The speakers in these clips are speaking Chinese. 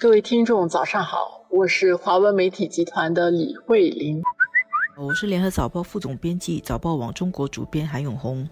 各位听众，早上好，我是华文媒体集团的李慧玲，我是联合早报副总编辑、早报网中国主编韩永红。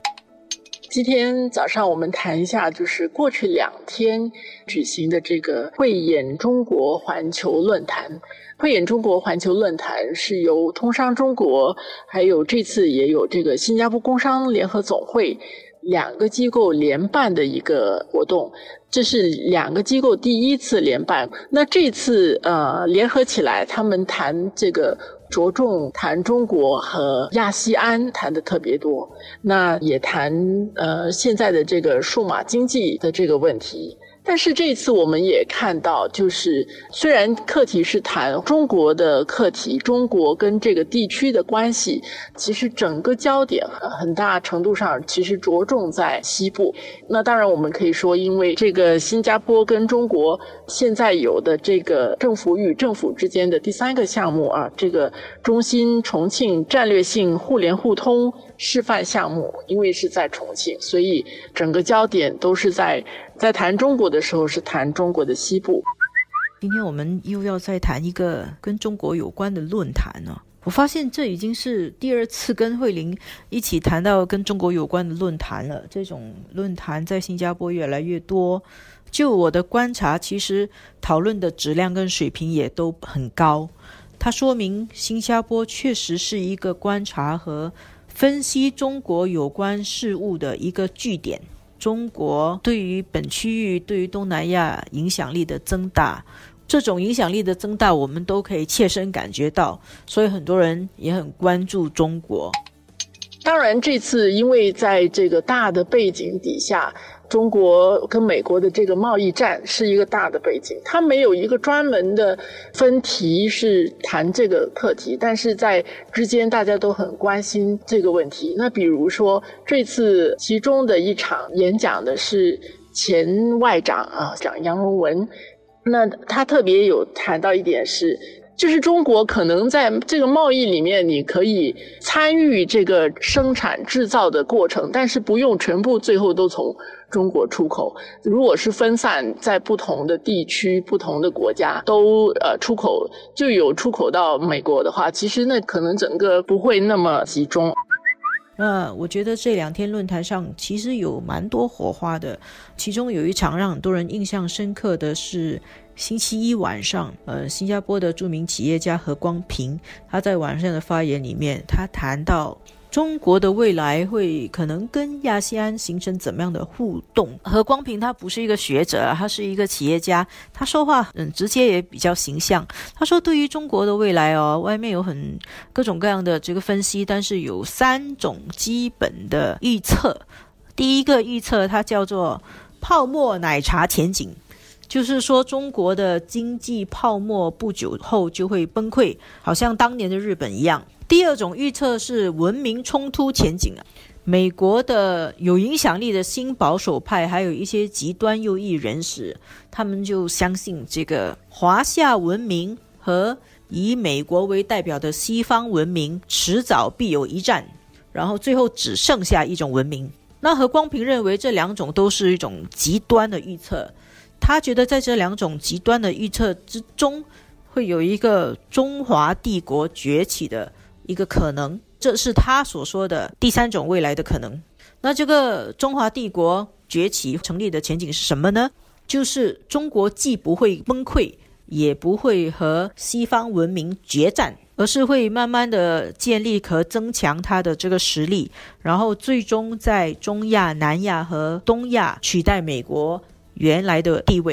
今天早上我们谈一下，就是过去两天举行的这个慧眼中国环球论坛。慧眼中国环球论坛是由通商中国，还有这次也有这个新加坡工商联合总会。两个机构联办的一个活动，这是两个机构第一次联办。那这次呃联合起来，他们谈这个着重谈中国和亚细安谈的特别多，那也谈呃现在的这个数码经济的这个问题。但是这次我们也看到，就是虽然课题是谈中国的课题，中国跟这个地区的关系，其实整个焦点很大程度上其实着重在西部。那当然我们可以说，因为这个新加坡跟中国现在有的这个政府与政府之间的第三个项目啊，这个中心重庆战略性互联互通示范项目，因为是在重庆，所以整个焦点都是在。在谈中国的时候，是谈中国的西部。今天我们又要再谈一个跟中国有关的论坛呢。我发现这已经是第二次跟慧玲一起谈到跟中国有关的论坛了。这种论坛在新加坡越来越多。就我的观察，其实讨论的质量跟水平也都很高。它说明新加坡确实是一个观察和分析中国有关事务的一个据点。中国对于本区域、对于东南亚影响力的增大，这种影响力的增大，我们都可以切身感觉到，所以很多人也很关注中国。当然，这次因为在这个大的背景底下。中国跟美国的这个贸易战是一个大的背景，它没有一个专门的分题是谈这个课题，但是在之间大家都很关心这个问题。那比如说这次其中的一场演讲的是前外长啊，讲杨荣文，那他特别有谈到一点是。就是中国可能在这个贸易里面，你可以参与这个生产制造的过程，但是不用全部最后都从中国出口。如果是分散在不同的地区、不同的国家都呃出口，就有出口到美国的话，其实那可能整个不会那么集中。那我觉得这两天论坛上其实有蛮多火花的，其中有一场让很多人印象深刻的是。星期一晚上，呃，新加坡的著名企业家何光平，他在晚上的发言里面，他谈到中国的未来会可能跟亚细安形成怎么样的互动。何光平他不是一个学者，他是一个企业家，他说话嗯直接也比较形象。他说，对于中国的未来哦，外面有很各种各样的这个分析，但是有三种基本的预测。第一个预测，它叫做泡沫奶茶前景。就是说，中国的经济泡沫不久后就会崩溃，好像当年的日本一样。第二种预测是文明冲突前景啊，美国的有影响力的新保守派，还有一些极端右翼人士，他们就相信这个华夏文明和以美国为代表的西方文明迟早必有一战，然后最后只剩下一种文明。那何光平认为这两种都是一种极端的预测。他觉得在这两种极端的预测之中，会有一个中华帝国崛起的一个可能，这是他所说的第三种未来的可能。那这个中华帝国崛起成立的前景是什么呢？就是中国既不会崩溃，也不会和西方文明决战，而是会慢慢的建立和增强它的这个实力，然后最终在中亚、南亚和东亚取代美国。原来的地位。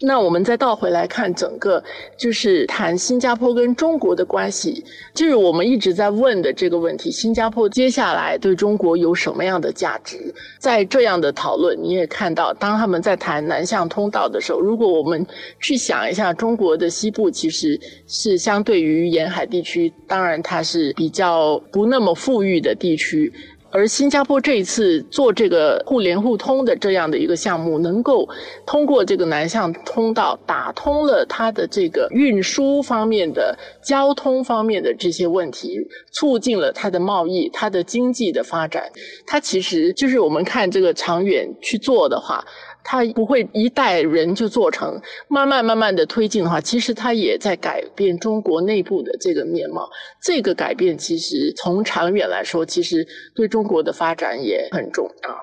那我们再倒回来看整个，就是谈新加坡跟中国的关系，就是我们一直在问的这个问题：新加坡接下来对中国有什么样的价值？在这样的讨论，你也看到，当他们在谈南向通道的时候，如果我们去想一下，中国的西部其实是相对于沿海地区，当然它是比较不那么富裕的地区。而新加坡这一次做这个互联互通的这样的一个项目，能够通过这个南向通道打通了它的这个运输方面的、交通方面的这些问题，促进了它的贸易、它的经济的发展。它其实就是我们看这个长远去做的话。它不会一代人就做成，慢慢慢慢的推进的话，其实它也在改变中国内部的这个面貌。这个改变其实从长远来说，其实对中国的发展也很重要。